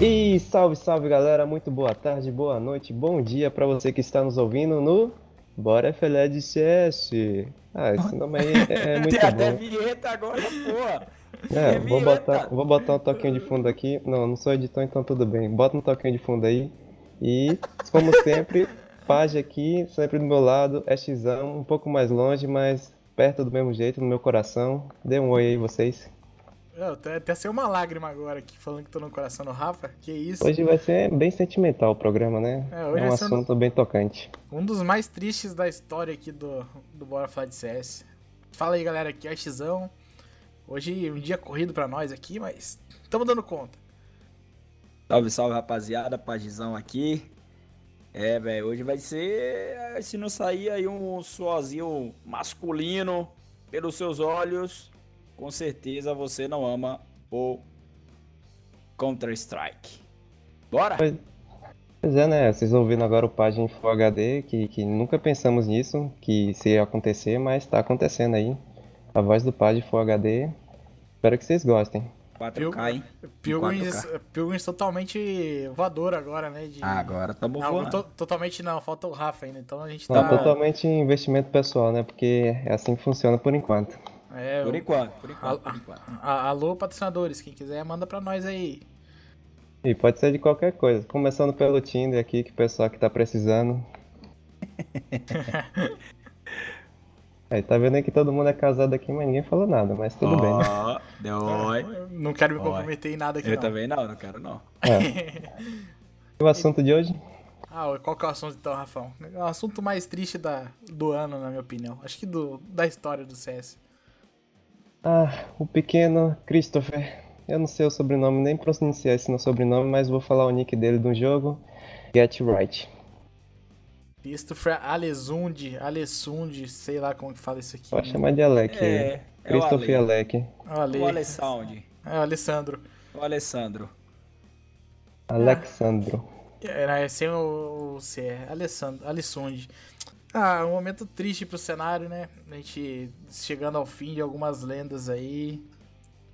E salve, salve galera, muito boa tarde, boa noite, bom dia para você que está nos ouvindo no Bora FLE CS. Ah, esse nome aí é, é muito Tem bom. até vinheta agora, porra. É, Tem vou botar, vou botar um toquinho de fundo aqui. Não, não sou editor, então tudo bem. Bota um toquinho de fundo aí. E, como sempre, Page aqui, sempre do meu lado, é Xão, um pouco mais longe, mas perto do mesmo jeito, no meu coração. Dê um oi aí, vocês. Eu até, até saiu uma lágrima agora aqui, falando que tô no coração do Rafa. Que isso? Hoje vai ser bem sentimental o programa, né? É, hoje É um vai ser um- assunto bem tocante. Um dos mais tristes da história aqui do, do Bora Falar de CS. Fala aí, galera, aqui é o Xão. Hoje um dia corrido pra nós aqui, mas estamos dando conta. Salve, salve, rapaziada. Pagizão aqui. É, velho, hoje vai ser. Se não sair aí um suazinho masculino pelos seus olhos, com certeza você não ama o Counter-Strike. Bora? Pois, pois é, né? Vocês ouvindo agora o Page em Full HD, que, que nunca pensamos nisso, que isso ia acontecer, mas tá acontecendo aí. A voz do Page Full HD. Espero que vocês gostem. 4K, hein? Pilgrims, 4K. Pilgrims totalmente voador agora, né? De... Ah, agora tamo Não, voando. to- totalmente não, falta o Rafa ainda, então a gente Tá tá... totalmente investimento pessoal, né? Porque é assim que funciona por enquanto. É, Por enquanto, por enquanto, por enquanto. a- alô, patrocinadores, quem quiser manda pra nós aí. E pode ser de qualquer coisa. Começando pelo Tinder aqui, que o pessoal que tá precisando. Aí tá vendo aí que todo mundo é casado aqui, mas ninguém falou nada, mas tudo bem, né? Deu oi. Não quero me Oi. comprometer em nada aqui Eu não. também não, não quero não. É. E o assunto de hoje? Ah, qual que é o assunto então, Rafão? É o assunto mais triste da, do ano, na minha opinião. Acho que do, da história do CS. Ah, o pequeno Christopher. Eu não sei o sobrenome, nem pronunciar esse no sobrenome, mas vou falar o nick dele do jogo. Get Right. Christopher Alesund, Alessund, sei lá como que fala isso aqui. Pode chamar de Alec. É, é o Christopher Ale. Alec. O Ale. O Alessandro. É o Alessandro. O Alessandro. Alexandro. Era é sem o, o C, é Alessandro, Alessund. Ah, um momento triste pro cenário, né? A gente chegando ao fim de algumas lendas aí.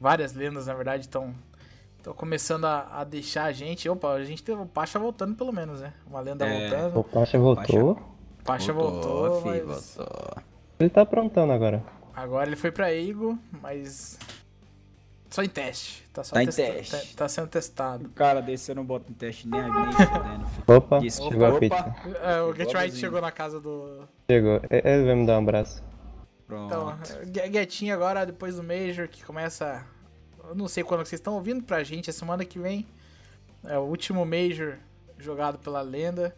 Várias lendas, na verdade, estão começando a, a deixar a gente. Opa, a gente teve o Pacha voltando, pelo menos, né? Uma lenda É. O voltando. Pacha voltou. Pacha voltou, fi, mas voltou. Ele tá aprontando agora. agora ele foi pra Eigo, mas só em teste. Tá, só Tá em teste. Tá, tá sendo testado. O cara desse eu não boto em teste nem, nem fodendo. Opa, Isso. chegou a Opa. pizza. É, o Get a Right chegou na casa do, Chegou. E- Ele vai me dar um abraço. Pronto. Então, Gue- Guetinho agora, depois do Major, que começa. Eu não sei quando vocês estão ouvindo pra gente, é semana que vem. É o último Major jogado pela lenda.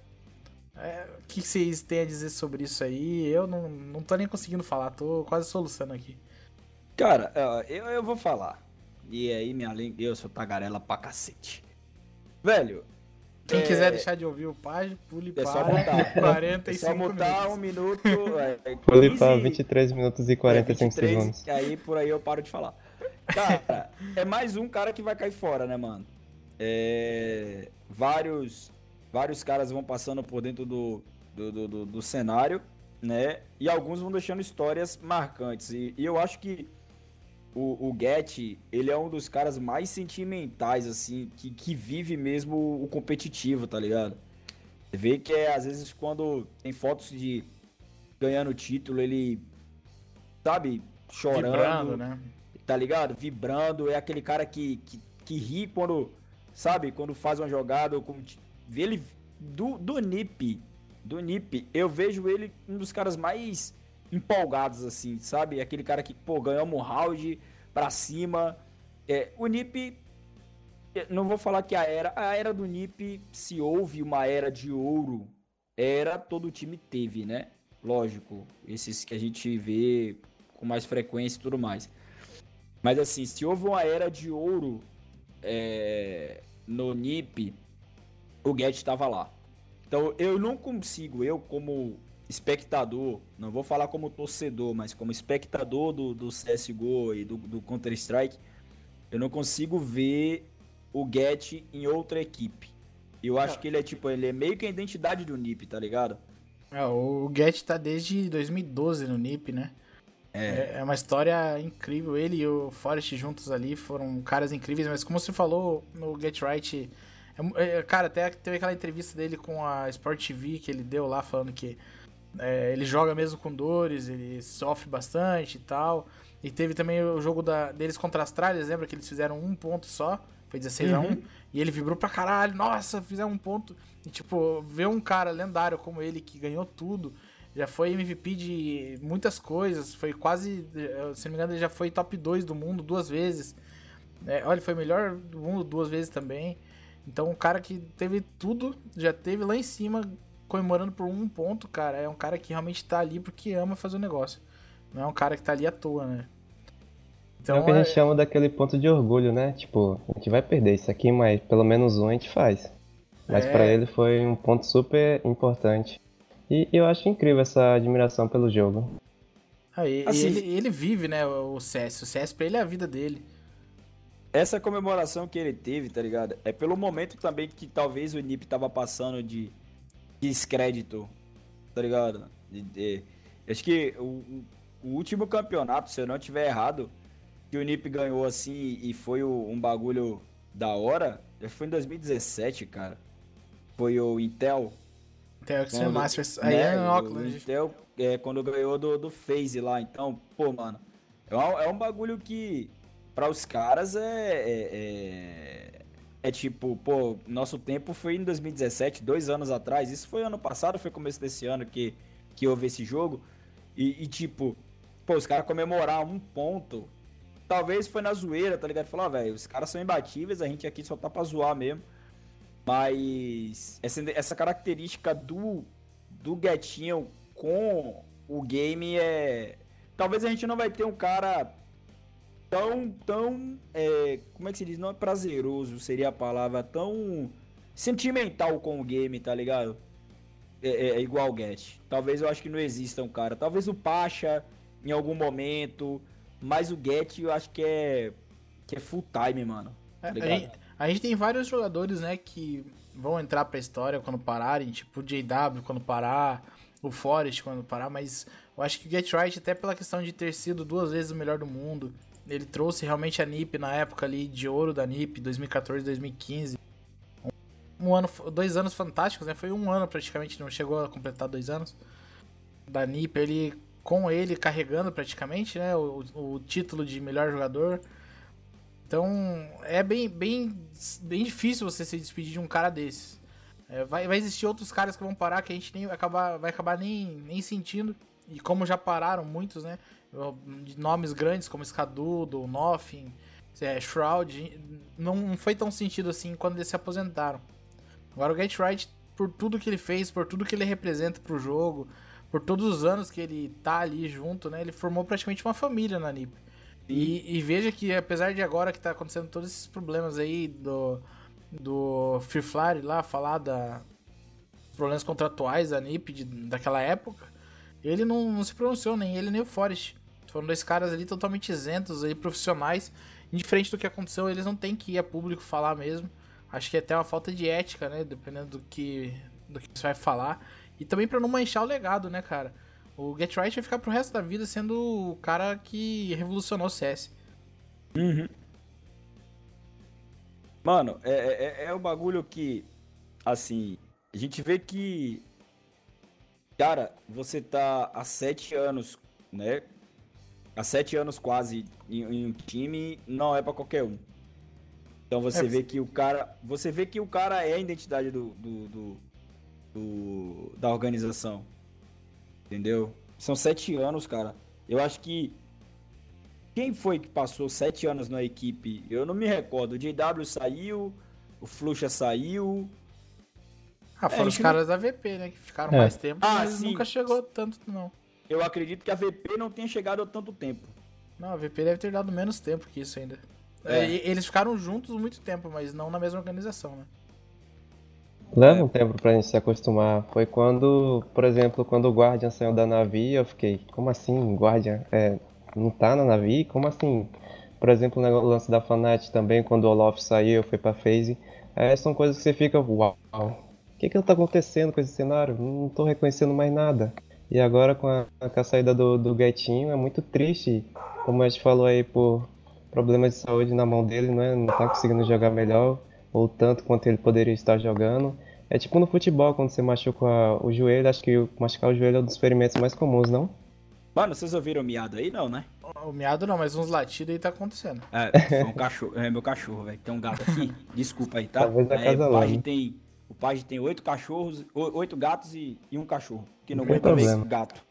É, o que vocês têm a dizer sobre isso aí? Eu não, não tô nem conseguindo falar, tô quase soluçando aqui. Cara, eu, eu vou falar. E aí, minha língua, eu sou tagarela pra cacete. Velho, Quem É, quiser deixar de ouvir o página, pule é só para mutar. 45 É só mutar um minutos. minuto. É, Vou ali pra 15, 23 minutos e é, 45 23, segundos. E aí, por aí eu paro de falar. Cara, é mais um cara que vai cair fora, né, mano? É, vários, vários caras vão passando por dentro do, do, do, do- do cenário, né? E alguns vão deixando histórias marcantes. E, e eu acho que o, o Get, ele é um dos caras mais sentimentais, assim, que, que vive mesmo o competitivo, tá ligado? Você vê que é, às vezes, quando tem fotos de ganhando título, ele, sabe, chorando, Vibrando, né? tá ligado? Vibrando, é aquele cara que, que, que ri quando, sabe, quando faz uma jogada, ou como vê ele do, do NIP, do NIP, eu vejo ele um dos caras mais empolgados, assim, sabe? Aquele cara que, pô, ganhamos um round pra cima. É, o NIP, eu não vou falar que a era, a era do NIP, se houve uma era de ouro, era todo time teve, né? Lógico, esses que a gente vê com mais frequência e tudo mais. Mas assim, se houve uma era de ouro é, no NIP, o Get estava lá. Então eu não consigo, eu como espectador, não vou falar como torcedor, mas como espectador do, do CSGO e do, do Counter-Strike, eu não consigo ver o Get em outra equipe. Eu acho que ele é tipo, ele é meio que a identidade do NIP, tá ligado? É, o Get tá desde 2012 no NIP, né? É. é uma história incrível. Ele e o Forrest juntos ali foram caras incríveis, mas como você falou, no Get Right É, é, cara, até teve aquela entrevista dele com a Sport TV que ele deu lá falando que é, ele joga mesmo com dores, ele sofre bastante e tal. E teve também o jogo da, deles contra as tralhas, lembra que eles fizeram um ponto só? Foi 16 uhum. a 1 E ele vibrou pra caralho, nossa, fizeram um ponto. E tipo, ver um cara lendário como ele que ganhou tudo, já foi MVP de muitas coisas, foi quase, se não me engano, ele já foi top 2 do mundo duas vezes. É, olha, foi melhor do mundo duas vezes também. Então, um cara que teve tudo, já teve lá em cima, comemorando por um ponto, cara, é um cara que realmente tá ali porque ama fazer o negócio. Não é um cara que tá ali à toa, né? Então, é o que a gente é... chama daquele ponto de orgulho, né? Tipo, a gente vai perder isso aqui, mas pelo menos um a gente faz. Mas é... para ele foi um ponto super importante. E eu acho incrível essa admiração pelo jogo. Ah, e, assim, ele, ele, vive, né, o CS. O CS pra ele é a vida dele. Essa comemoração que ele teve, tá ligado? É pelo momento também que talvez o NiP tava passando de descrédito, tá ligado? De, de, acho que o, o, último campeonato, se eu não tiver errado, que o NiP ganhou assim e foi o, um bagulho da hora, foi em 2017, cara. Foi o Intel. Intel quando, Masters. Aí né, é em Auckland. Intel, é, quando ganhou do, do FaZe lá. Então, pô, mano. É um, é um bagulho que, para os caras, é, é, é, é, tipo, pô, nosso tempo foi em 2017, dois anos atrás. Isso foi ano passado, foi começo desse ano que, que houve esse jogo. E, e tipo, pô, os caras comemorar um ponto talvez foi na zoeira, tá ligado? Falar, ah, velho, os caras são imbatíveis, a gente aqui só tá pra zoar mesmo. Mas essa, essa característica do, do Guetinho com o game é. Talvez a gente não vai ter um cara tão. tão é, como é que se diz? Não é prazeroso, seria a palavra. Tão sentimental com o game, tá ligado? É, é, é igual o Get. Talvez eu acho que não exista um cara. Talvez o Pacha em algum momento. Mas o Get eu acho que é. que é full time, mano. Tá a, gente, a, gente, tem vários jogadores, né, que vão entrar pra história quando pararem, tipo o JW quando parar, o Forest quando parar, mas eu acho que o Get Right, até pela questão de ter sido duas vezes o melhor do mundo, ele trouxe realmente a NiP na época ali de ouro da NiP, 2014, 2015. Um ano, dois anos fantásticos, né? Foi um ano praticamente, não chegou a completar dois anos. Da NiP, ele com ele carregando praticamente, né, o, o título de melhor jogador. Então é bem, bem, bem difícil você se despedir de um cara desses. É, vai, vai existir outros caras que vão parar que a gente nem acabar, vai acabar nem, nem sentindo. E como já pararam muitos, né? De nomes grandes como Scadudo, Nothing, é, Shroud, não foi tão sentido assim quando eles se aposentaram. Agora o Get Right, por tudo que ele fez, por tudo que ele representa pro jogo, por todos os anos que ele tá ali junto, né? Ele formou praticamente uma família na NiP. E, e, veja que apesar de agora que tá acontecendo todos esses problemas aí do, do Free Fire lá, falar da problemas contratuais da NiP de, daquela época, ele não, não, se pronunciou, nem ele nem o Forest. Foram dois caras ali totalmente isentos, aí, profissionais. Indiferente do que aconteceu, eles não têm que ir a público falar mesmo. Acho que é até uma falta de ética, né? Dependendo do que, do que você vai falar. E também para não manchar o legado, né, cara? O Get Right vai ficar pro resto da vida sendo o cara que revolucionou o CS. Uhum. Mano, é, é, é, é o bagulho que, assim, a gente vê que, cara, você tá há sete anos, né? Há sete anos quase em, em um time, não é para qualquer um. Então você é, vê que o cara, você vê que o cara é a identidade do, do, do do, da organização. Entendeu? São sete anos, cara. Eu acho que. Quem foi que passou sete anos na equipe? Eu não me recordo. O JW saiu, o Fluxa saiu. Ah, foram é, os caras não... da VP, né? Que ficaram é. mais tempo, ah, mas sim. nunca chegou tanto, não. Eu acredito que a VP não tenha chegado há tanto tempo. Não, a VP deve ter dado menos tempo que isso ainda. É. É, eles ficaram juntos muito tempo, mas não na mesma organização, né? Leva um tempo pra gente se acostumar. Foi quando, por exemplo, quando o Guardian saiu da Navi, eu fiquei, como assim, Guardian é, não tá na Navi? Como assim? Por exemplo, no lance da Fanat também, quando o Olof saiu, foi pra FaZe. É, são coisas que você fica, uau, o que que tá acontecendo com esse cenário? Não tô reconhecendo mais nada. E agora com a, com a saída do, do Guetinho, é muito triste. Como a gente falou aí, por problemas de saúde na mão dele, né? não tá conseguindo jogar melhor ou tanto quanto ele poderia estar jogando. É tipo no futebol, quando você machuca o joelho, acho que machucar o joelho é um dos ferimentos mais comuns, não? Mano, vocês ouviram o miado aí? Não, né? O miado não, mas uns latidos aí tá acontecendo. É, foi um cachorro. É meu cachorro, velho. Tem um gato aqui. Desculpa aí, tá? Talvez da é, casa o lá, né? tem. O Page tem oito cachorros, oito gatos e, e um cachorro. Que não aguenta ver gato.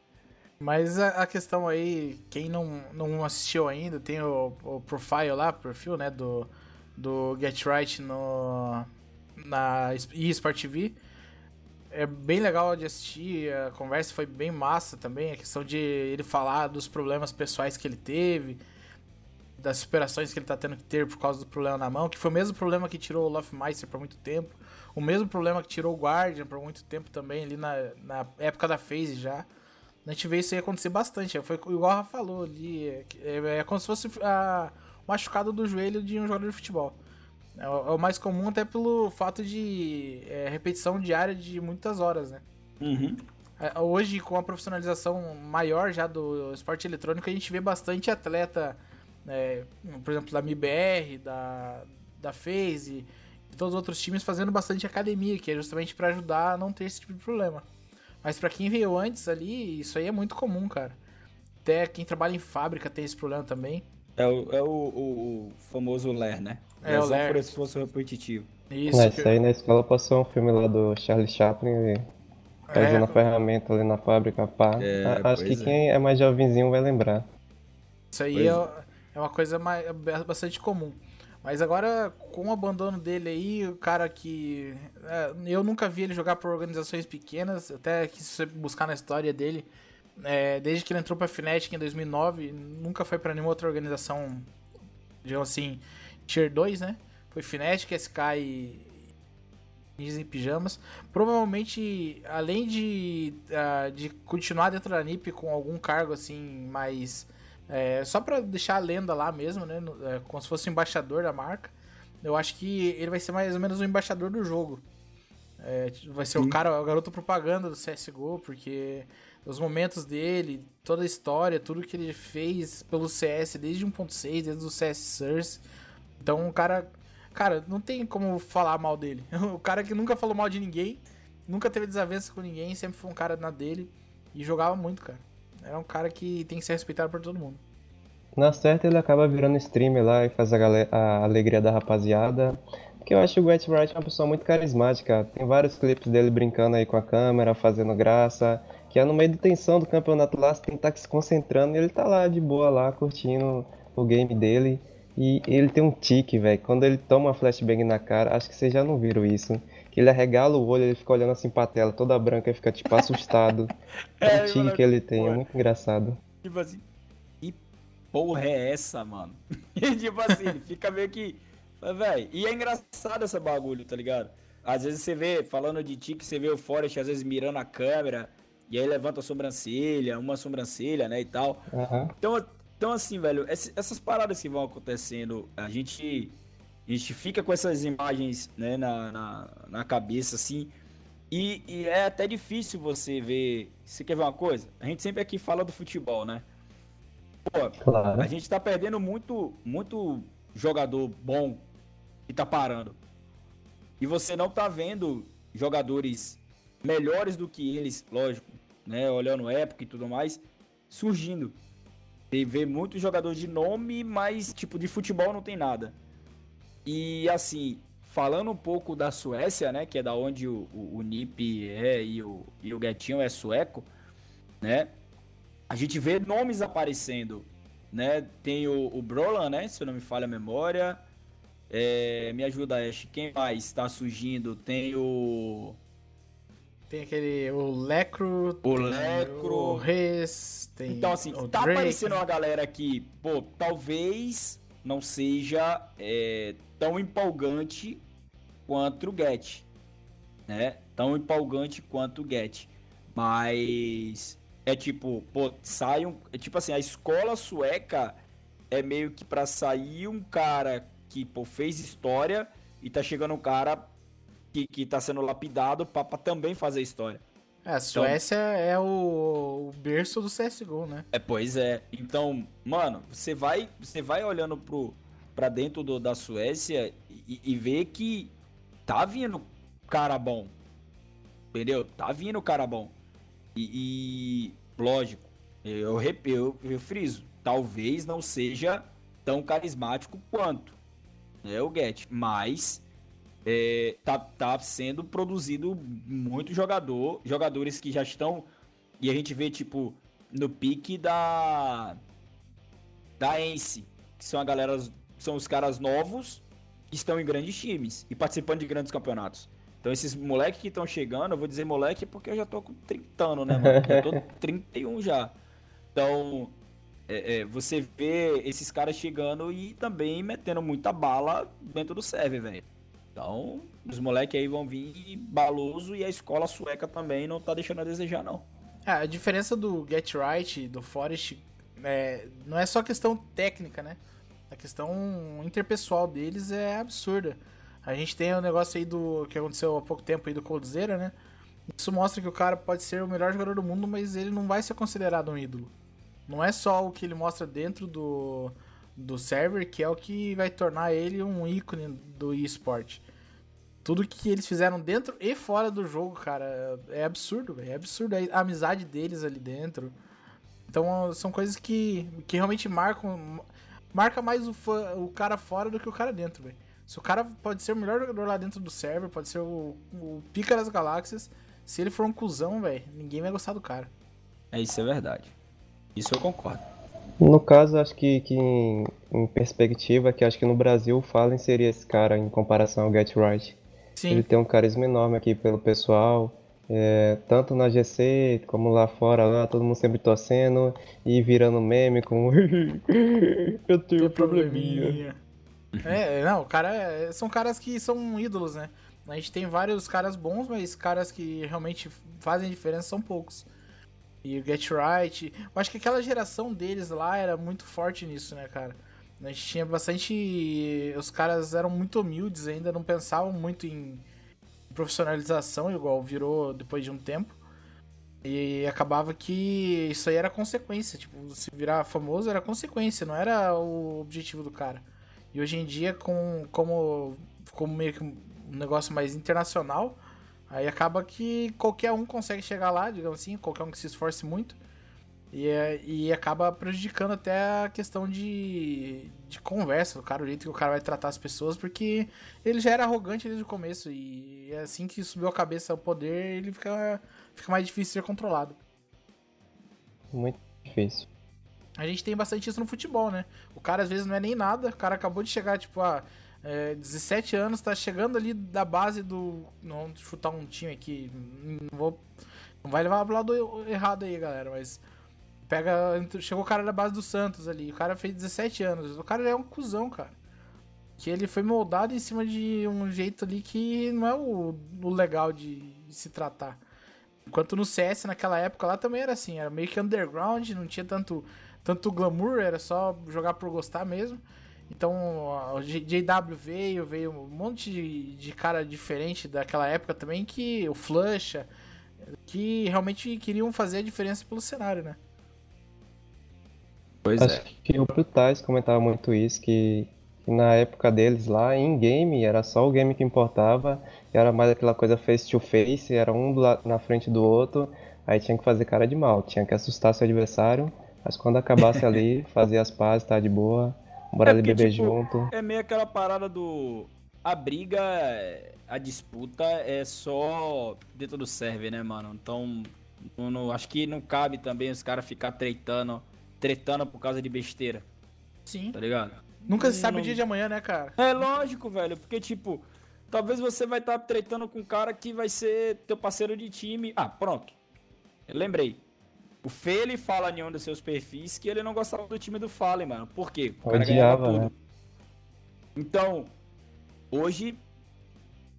Mas a, a questão aí, quem não, não assistiu ainda, tem o, o profile lá, perfil, né, do, do Get Right no, na eSport TV. É bem legal de assistir, a conversa foi bem massa também, a questão de ele falar dos problemas pessoais que ele teve, das superações que ele tá tendo que ter por causa do problema na mão, que foi o mesmo problema que tirou o Lofmeister por muito tempo, o mesmo problema que tirou o Guardian por muito tempo também, ali na, na época da FaZe já. A gente vê isso aí acontecer bastante. Foi igual a Rafa falou ali. É, é- é como se fosse a, o machucado do joelho de um jogador de futebol. É o, é o mais comum até pelo fato de é, repetição diária de muitas horas, né? Uhum. É, Hoje, com a profissionalização maior já do esporte eletrônico, a gente vê bastante atleta, é, por exemplo, da MIBR, da, da FaZe e todos os outros times fazendo bastante academia, que é justamente para ajudar a não ter esse tipo de problema. Mas para quem veio antes ali, isso aí é muito comum, cara. Até quem trabalha em fábrica tem esse problema também. É, o, é o, o- o famoso Ler, né? É, o Ler. por esforço repetitivo. Isso. É, que- isso aí na escola passou um filme lá do Charlie Chaplin, e tá É. usando a ferramenta ali na fábrica, pá. É, Acho que é. quem é mais jovenzinho vai lembrar. Isso aí Pois é, é uma coisa mais, bastante comum. Mas agora, com o abandono dele aí, o cara que. é, eu nunca vi ele jogar por organizações pequenas, até que se você buscar na história dele, é, desde que ele entrou pra Fnatic em 2009, nunca foi pra nenhuma outra organização, digamos assim, Tier 2, né? Foi Fnatic, SK e. Ninjas em Pijamas. Provavelmente, além de, ah, de continuar dentro da NiP com algum cargo assim mais. É, só pra deixar a lenda lá mesmo, né? é, como se fosse o embaixador da marca. Eu acho que ele vai ser mais ou menos o embaixador do jogo. É, vai ser o cara, o garoto propaganda do CSGO, porque os momentos dele, toda a história, tudo que ele fez pelo CS desde 1.6, desde o CS Source. Então o cara. Cara, não tem como falar mal dele. O cara que nunca falou mal de ninguém, nunca teve desavença com ninguém, sempre foi um cara na dele e jogava muito, cara. É um cara que tem que ser respeitado por todo mundo. Na certa ele acaba virando streamer lá e faz a, a alegria da rapaziada. Porque eu acho o Get Right é uma pessoa muito carismática. Tem vários clipes dele brincando aí com a câmera, fazendo graça. Que é no meio de tensão do campeonato lá, você tem que estar se concentrando e ele tá lá de boa lá, curtindo o game dele. E ele tem um tique, velho. Quando ele toma flashbang na cara, acho que vocês já não viram isso. Que ele arregala o olho, ele fica olhando assim pra tela, toda branca, e fica tipo assustado. É, o tique que ele tem, é pô. muito engraçado. Tipo assim, que porra é essa, mano? E tipo assim, ele fica meio que. Véi, e é engraçado essa bagulho, tá ligado? Às vezes você vê, falando de tique, você vê o Forrest às vezes mirando a câmera, e aí levanta a sobrancelha, uma sobrancelha, né, e tal. Aham. Então, então assim, velho, essas paradas que vão acontecendo, a gente, a gente fica com essas imagens, né, na, na, na cabeça, assim, e, e é até difícil você ver. Você quer ver uma coisa? A gente sempre aqui fala do futebol, né? Pô, Claro. a gente tá perdendo muito, muito jogador bom e tá parando. E você não tá vendo jogadores melhores do que eles, lógico, né? Olhando época e tudo mais, surgindo. Tem vê muito jogador de nome, mas tipo de futebol não tem nada. E assim, falando um pouco da Suécia, né? Que é da onde o, o, o Nip é e o, e o Guetinho é sueco, né? A gente vê nomes aparecendo, né? Tem o, o Brolan, né? Se eu não me falha a memória. É, me ajuda, Ash. Quem mais tá surgindo? Tem o. Tem aquele. O Lecro. O Lecro. O Res. Tem Então, assim, tá Drake. aparecendo uma galera que, pô, talvez não seja é, tão empolgante quanto o Get, né? Tão empolgante quanto o Get. Mas é tipo, pô, sai um. É tipo assim, a escola sueca é meio que pra sair um cara que, pô, fez história e tá chegando um cara que, que tá sendo lapidado pra também fazer história. É, a Suécia é o, o berço do CSGO, né? É, pois é. Então, mano, você vai, você vai olhando pro, pra dentro do, da Suécia e, e ver que tá vindo cara bom. Entendeu? Tá vindo cara bom. E, e lógico, eu, eu, eu friso, talvez não seja tão carismático quanto né, o Get, mas é, tá, tá sendo produzido muito jogador, jogadores que já estão e a gente vê tipo no pique da da Ence, que são a galera são os caras novos que estão em grandes times e participando de grandes campeonatos. Então esses moleques que estão chegando, eu vou dizer moleque porque eu já tô com 30 anos, né, mano? Já tô 31 já. Então, é, é, você vê esses caras chegando e também metendo muita bala dentro do server, velho. Então, os moleques aí vão vir baloso e a escola sueca também não tá deixando a desejar, não. É, a diferença do Get Right, do Forest, é, não é só questão técnica, né? A questão interpessoal deles é absurda. A gente tem o um negócio aí do que aconteceu há pouco tempo aí do Coldzera, né? Isso mostra que o cara pode ser o melhor jogador do mundo, mas ele não vai ser considerado um ídolo. Não é só o que ele mostra dentro do, do server que é o que vai tornar ele um ícone do eSport. Tudo que eles fizeram dentro e fora do jogo, cara, é absurdo, é absurdo a amizade deles ali dentro. Então são coisas que, que realmente marcam. Marca mais o, fã, o cara fora do que o cara dentro, velho. Se o cara pode ser o melhor jogador lá dentro do server, pode ser o, o pica das galáxias. Se ele for um cuzão, velho, ninguém vai gostar do cara. É, isso é verdade. Isso eu concordo. No caso, acho que, que em, em, perspectiva, que acho que no Brasil o Fallen seria esse cara em comparação ao Get Right. Sim. Ele tem um carisma enorme aqui pelo pessoal, é, tanto na GC como lá fora, lá, todo mundo sempre torcendo e virando meme com eu tenho um probleminha. É, não, cara, é, são caras que são ídolos, né? A gente tem vários caras bons, mas caras que realmente fazem diferença são poucos. E o Get Right. Eu acho que aquela geração deles lá era muito forte nisso, né, cara? A gente tinha bastante. Os caras eram muito humildes ainda, não pensavam muito em profissionalização, igual virou depois de um tempo. E acabava que isso aí era consequência. Tipo, se virar famoso era consequência, não era o objetivo do cara. E hoje em dia, com, como, como meio que um negócio mais internacional, aí acaba que qualquer um consegue chegar lá, digamos assim, qualquer um que se esforce muito. E, é, e acaba prejudicando até a questão de, de conversa do cara, o jeito que o cara vai tratar as pessoas, porque ele já era arrogante desde o começo. E é assim que subiu a cabeça ao poder, ele fica, fica mais difícil de ser controlado. Muito difícil. A gente tem bastante isso no futebol, né? O cara às vezes não é nem nada, o cara acabou de chegar, tipo, ah, é, 17 anos, tá chegando ali da base do. Não, chutar um time aqui. Não vou. Não vai levar pro lado errado aí, galera, mas. Pega. Chegou o cara da base do Santos ali. O cara fez 17 anos. O cara é um cuzão, cara. Que ele foi moldado em cima de um jeito ali que não é o, o legal de, de se tratar. Enquanto no CS naquela época lá também era assim, era meio que underground, não tinha tanto tanto glamour, era só jogar por gostar mesmo. Então, o JW veio, veio um monte de, de cara diferente daquela época também, que o Flusha, que realmente queriam fazer a diferença pelo cenário, né? Pois Acho é. que o Brutais comentava muito isso, que, que, na época deles lá, em game, era só o game que importava, era mais aquela coisa face to face, era um na frente do outro, aí tinha que fazer cara de mal, tinha que assustar seu adversário mas quando acabasse ali, fazia as pazes, tá de boa, bora é ali beber tipo, junto. É meio aquela parada do. A briga, a disputa é só dentro do server, né, mano? Então, não, não, acho que não cabe também os caras ficar tretando, tretando por causa de besteira. Sim. Tá ligado? Nunca se sabe o dia de amanhã, né, cara? É lógico, velho, porque, tipo, talvez você vai estar tá tretando com um cara que vai ser teu parceiro de time. Ah, pronto. Eu lembrei. O Fê, ele fala em um dos seus perfis que ele não gostava do time do Fallen, mano. Por quê? O cara Odiava, tudo. Né? Então, hoje,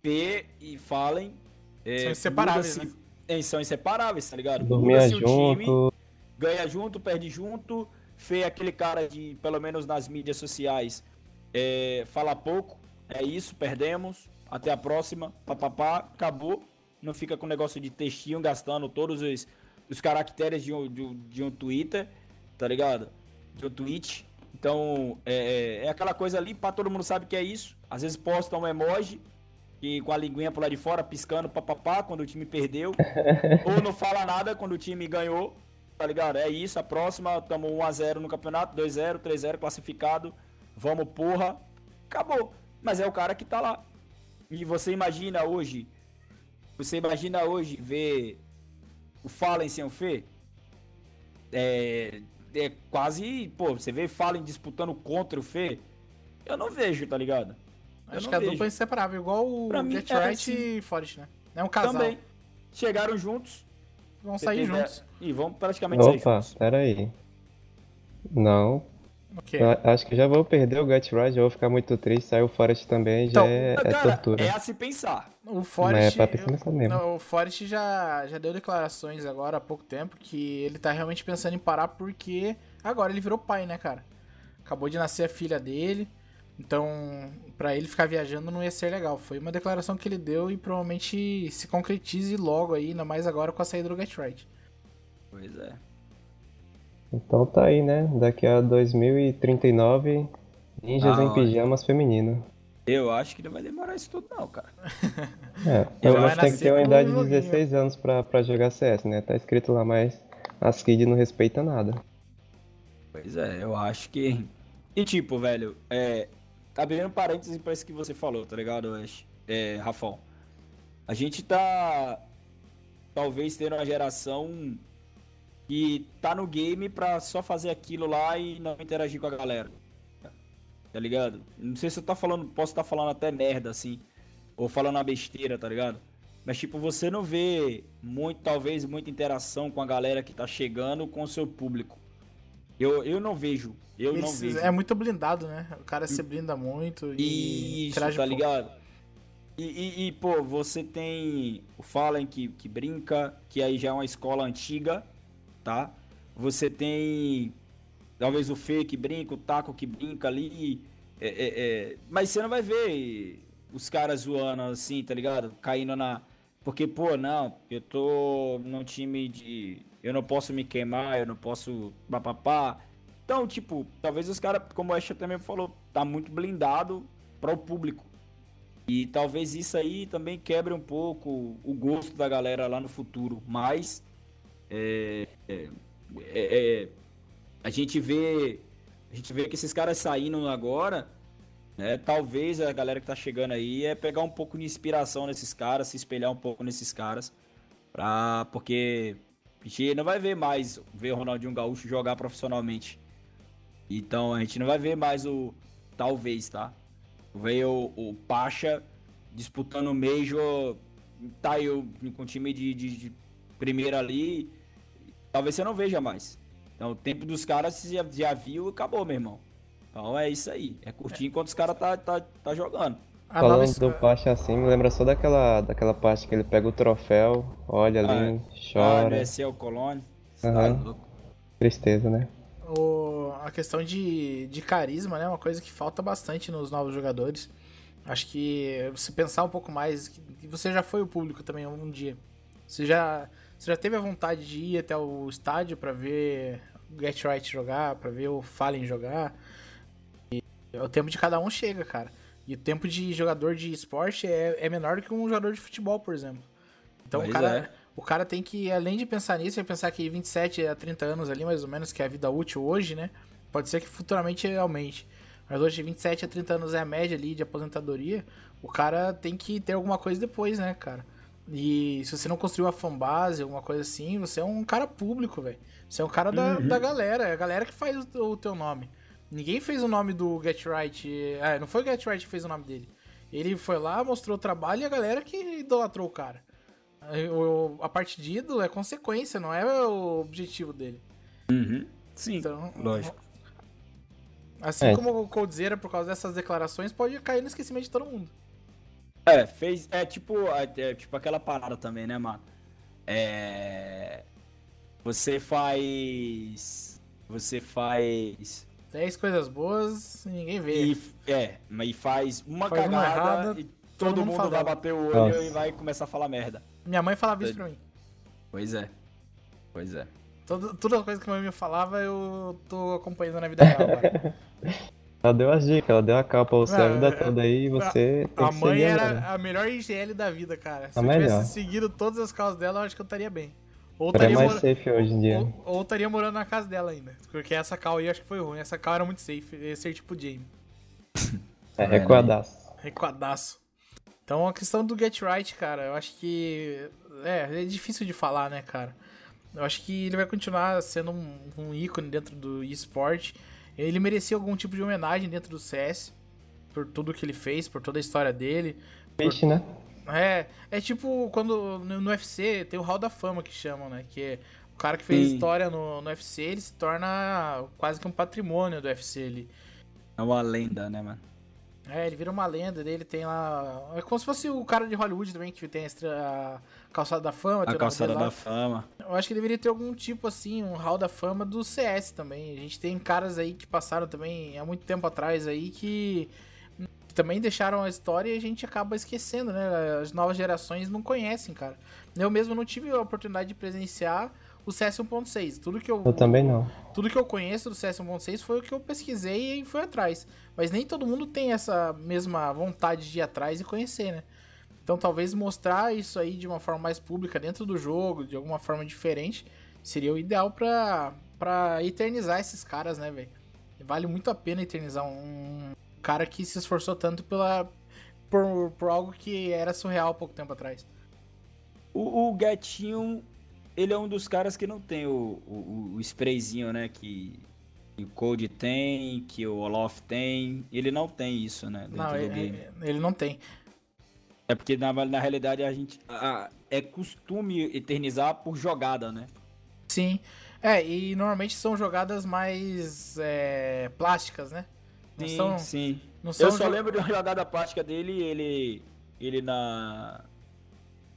Fê e Fallen... É, são inseparáveis, né? É, são inseparáveis, tá ligado? Dormia junto. Time, ganha junto, perde junto. Fê é aquele cara de, pelo menos nas mídias sociais, é, fala pouco. É isso, perdemos. Até a próxima. Papapá, acabou. Não fica com negócio de textinho gastando todos os os caracteres de um, de, de um Twitter, tá ligado? De um tweet. Então, é, é aquela coisa ali, para todo mundo sabe que é isso. Às vezes posta um emoji e com a linguinha por lá de fora, piscando papapá quando o time perdeu. ou não fala nada quando o time ganhou. Tá ligado? É isso, a próxima, tamo 1x0 no campeonato, 2x0, 3x0 classificado. Vamos, porra. Acabou. Mas é o cara que tá lá. E você imagina hoje. Você imagina hoje ver o Fallen sem o Fê? É, é quase. Pô, você vê Fallen disputando contra o Fê? Eu não vejo, tá ligado? Eu Acho que a vejo. dupla é inseparável, igual o pra Get é Right assim. e Forest, né? É um casal. Também. Chegaram juntos. Vão sair juntos. E vão praticamente Opa, sair juntos. Opa, peraí. Não, Okay. Acho que já vou perder o Gut Ride, já vou ficar muito triste. Sair o Forest também então, já é, é cara, tortura. É a se pensar. O Forest. é pra pensar mesmo. Não, o Forest já, já deu declarações agora há pouco tempo que ele tá realmente pensando em parar porque agora ele virou pai, né, cara? Acabou de nascer a filha dele. Então, para ele ficar viajando não ia ser legal. Foi uma declaração que ele deu e provavelmente se concretize logo aí, ainda mais agora com a saída do Get Right. Pois é. Então tá aí, né? Daqui a 2039, ninjas ah, em pijamas feminino. Eu acho que não vai demorar isso tudo não, cara. É, eu acho que tem que ter uma idade de 16 anos pra, pra jogar CS, né? Tá escrito lá, mas as kids não respeitam nada. Pois é, eu acho que... E tipo, velho, é... Abrindo parênteses pra isso que você falou, tá ligado, Ash? É, Rafão. A gente tá... Talvez tendo uma geração que tá no game pra só fazer aquilo lá e não interagir com a galera. Tá ligado? Não sei se eu tá falando, posso estar tá falando até merda assim, ou falando uma besteira, tá ligado? Mas tipo, você não vê muito, talvez muita interação com a galera que tá chegando com o seu público. Eu, eu não vejo. Eu não vejo. É muito blindado, né? O cara se blinda muito e. Isso, tá ligado? E, e, e, pô, você tem o Fallen que, que brinca, que aí já é uma escola antiga, tá? Você tem talvez o Fê que brinca, o Taco que brinca ali, é, é, é, mas você não vai ver os caras zoando assim, tá ligado? Caindo na. Porque, pô, não, eu tô num time de. Eu não posso me queimar, eu não posso. Papapá. Então, tipo, talvez os caras, como o Asha também falou, tá muito blindado para o público. E talvez isso aí também quebre um pouco o gosto da galera lá no futuro. Mas é, é, é, a gente vê a gente vê que esses caras saindo agora, né, talvez a galera que tá chegando aí é pegar um pouco de inspiração nesses caras, se espelhar um pouco nesses caras, pra, porque a gente não vai ver mais ver o Ronaldinho Gaúcho jogar profissionalmente. Então a gente não vai ver mais o talvez, tá? Veio o, Pacha disputando o Major, tá eu com time de, de, de primeira ali, talvez você não veja mais. Então, o tempo dos caras você já, já viu acabou, meu irmão. Então é isso aí. É curtir enquanto os caras tá, tá, tá jogando. Falando do Pacha assim, me lembra só daquela, daquela parte que ele pega o troféu, olha ali, ah, chora. Ah, esse é o Colônia. Uhum. Tristeza, né? O, a questão de, de carisma, né? Uma coisa que falta bastante nos novos jogadores. Acho que você pensar um pouco mais. Que você já foi o público também um dia. Você já você já teve a vontade de ir até o estádio para ver o Get Right jogar, para ver o Fallen jogar? E o tempo de cada um chega, cara. E o tempo de jogador de esporte é, é menor do que um jogador de futebol, por exemplo. Então o cara, é. o cara tem que, além de pensar nisso, é pensar que 27 a 30 anos ali, mais ou menos, que é a vida útil hoje, né? Pode ser que futuramente aumente. Mas hoje, 27 a 30 anos é a média ali de aposentadoria. O cara tem que ter alguma coisa depois, né, cara? E se você não construiu a fanbase, alguma coisa assim, você é um cara público, velho. Você é um cara da, uhum. da galera, é a galera que faz o, o, teu nome. Ninguém fez o nome do Get Right. É, não foi o Get Right que fez o nome dele. Ele foi lá, mostrou o trabalho e a galera que idolatrou o cara. O, a parte de ídolo é consequência, não é o objetivo dele. Uhum. Sim, então, lógico. Assim é. como o Coldzera, por causa dessas declarações, pode cair no esquecimento de todo mundo. É, fez. É tipo, é, é, tipo aquela parada também, né, mano? É. Você faz. Você faz. 10 coisas boas e ninguém vê. E, é, mas faz uma faz cagada uma errada, e todo, todo mundo, mundo vai bater o olho Nossa. e vai começar a falar merda. Minha mãe falava isso pra mim. Pois é. Pois é. Todo, toda coisa que a minha mãe me falava, eu tô acompanhando na vida real agora. Ela deu as dicas, ela deu a capa ao céu Ah, a vida toda aí e você tem A que mãe era a melhor IGL da vida, cara. Se A eu melhor. tivesse seguido todas as causas dela, eu acho que eu estaria bem. Ou é estaria, mais mora- safe hoje em dia. ou, ou estaria morando na casa dela ainda. Porque essa cal aí eu acho que foi ruim. Essa cal era muito safe. Ia ser tipo Jamie. É, É, né? recuadaço. Requadaço. Então a questão do Get Right, cara, eu acho que. É, é difícil de falar, né, cara? Eu acho que ele vai continuar sendo um, um ícone dentro do eSport. Ele merecia algum tipo de homenagem dentro do CS. Por tudo que ele fez, por toda a história dele. Fish, né? É, é tipo quando no, UFC tem o Hall da Fama que chamam, né? Que é o cara que fez Sim. história no, no UFC, ele se torna quase que um patrimônio do UFC ali. É uma lenda, né, mano? É, ele vira uma lenda dele, tem lá. É como se fosse o cara de Hollywood também, que tem a calçada da fama. tem A calçada da fama. Eu acho que deveria ter algum tipo assim, um hall da fama do CS também. A gente tem caras aí que passaram também há muito tempo atrás aí que que também deixaram a história e a gente acaba esquecendo, né? As novas gerações não conhecem, cara. Eu mesmo não tive a oportunidade de presenciar o CS 1.6. Tudo que eu, Eu também não. tudo que eu conheço do CS 1.6 foi o que eu pesquisei e fui atrás. Mas nem todo mundo tem essa mesma vontade de ir atrás e conhecer, né? Então talvez mostrar isso aí de uma forma mais pública dentro do jogo, de alguma forma diferente, seria o ideal pra, pra eternizar esses caras, né, velho? Vale muito a pena eternizar um cara que se esforçou tanto pela, por, por algo que era surreal há pouco tempo atrás. O, o Gatinho, ele é um dos caras que não tem o, o, o sprayzinho, né? Que, o Code tem, que o Olof tem. Ele não tem isso, né? Dentro Não, do ele, game. ele não tem. É porque na, na realidade a gente. a- é costume eternizar por jogada, né? Sim. É, e normalmente são jogadas mais é, plásticas, né? Não Sim, são, sim. não são Eu só jo- lembro de uma jogada plástica dele, ele. Ele na.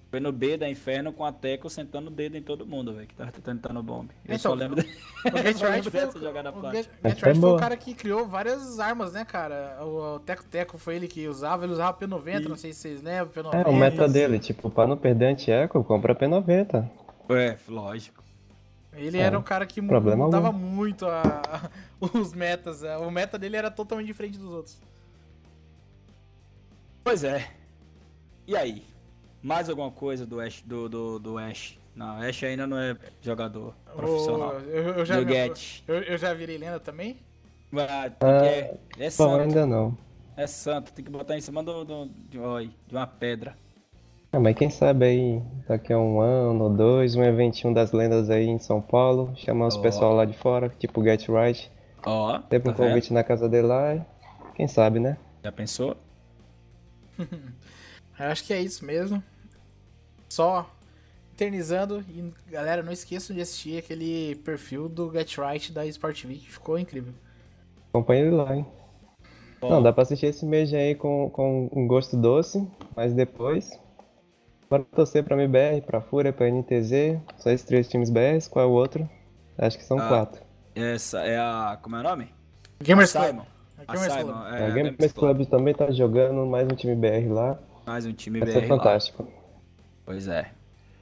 Foi no B da Inferno com a Teco sentando o dedo em todo mundo, velho, que tava tentando bomb. Eu Então, só lembro, de... Get Right foi, dessa jogada o Get, plástica. Get Essa foi Right foi o cara que criou várias armas, né, cara? O, o Teco Teco foi ele que usava, ele usava P90, não sei se vocês lembram, P90. É, o meta dele, tipo, pra não perder anti-eco, compra P90. É, lógico. Ele É, era um cara que mudava algum. muito a- os metas. é. O meta dele era totalmente diferente dos outros. Pois é. E aí? Mais alguma coisa do Ash? Do, do, do Ash? Não, Ash ainda não é jogador profissional. O- eu, eu já, Do eu, Get. eu, eu já virei lenda também? Ah, Ah, é, é Bom, santo. ainda não. É santo. Tem que botar em cima do, do, de, de uma pedra. Ah, mas quem sabe aí, daqui a um ano ou dois, um eventinho das lendas aí em São Paulo, chamar os Ó. pessoal lá de fora, tipo Get Right, Ó, teve tá um vendo? convite na casa dele lá, e quem sabe, né? Já pensou? Eu acho que é isso mesmo. Só eternizando. E galera, não esqueçam de assistir aquele perfil do Get Right da Sport TV, que ficou incrível. Acompanha ele lá, hein? Não, dá pra assistir esse mês aí com, com um gosto doce, mas depois. Bora torcer pra MBR, pra Fúria, pra NTZ, só esses três times BRs, qual é o outro? Acho que são Ah, quatro. Essa é a. Como é o nome? Gamers a Club. Simon. A A Gamers Simon. Club. É, É, a Gamers Club também tá jogando, mais um time BR lá. Mais um time Vai BR ser lá. fantástico. Pois é.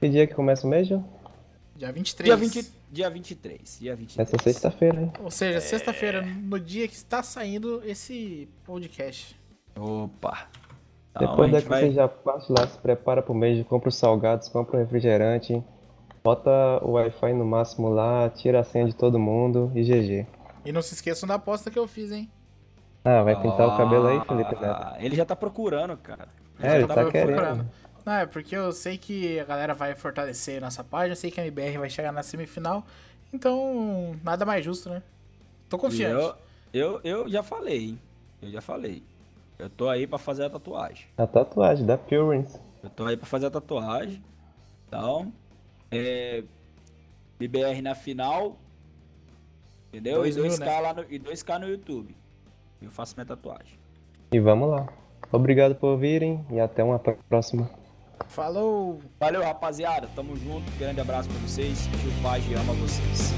Que dia que começa o mês, João? Dia 23. Dia, 20, dia 23. Dia 23. Essa sexta-feira, hein? Ou seja, sexta-feira, no dia que está saindo esse podcast. Opa. Então, Depois daqui vai- você já parte lá, se prepara pro mês, compra os salgados, compra o refrigerante, bota o Wi-Fi no máximo lá, tira a senha de todo mundo e GG. E não se esqueçam da aposta que eu fiz, hein? Ah, vai pintar o cabelo aí, Felipe Neto? Ah, Ele já tá procurando, cara. É, ele já tá tava querendo. procurando. Não, é porque eu sei que a galera vai fortalecer nossa página, eu sei que a MBR vai chegar na semifinal, então nada mais justo, né? Tô confiante. Eu, eu, eu já falei, hein? Eu já falei. Eu tô aí pra fazer a tatuagem. A tatuagem da Purins. Eu tô aí pra fazer a tatuagem. Então, é. BBR na final. Entendeu? Dois e 2K mil, né? lá no, e 2K no YouTube. Eu faço minha tatuagem. E vamos lá. Obrigado por virem e até uma próxima. Falou! Valeu, rapaziada. Tamo junto. Grande abraço pra vocês. Tio Page ama vocês.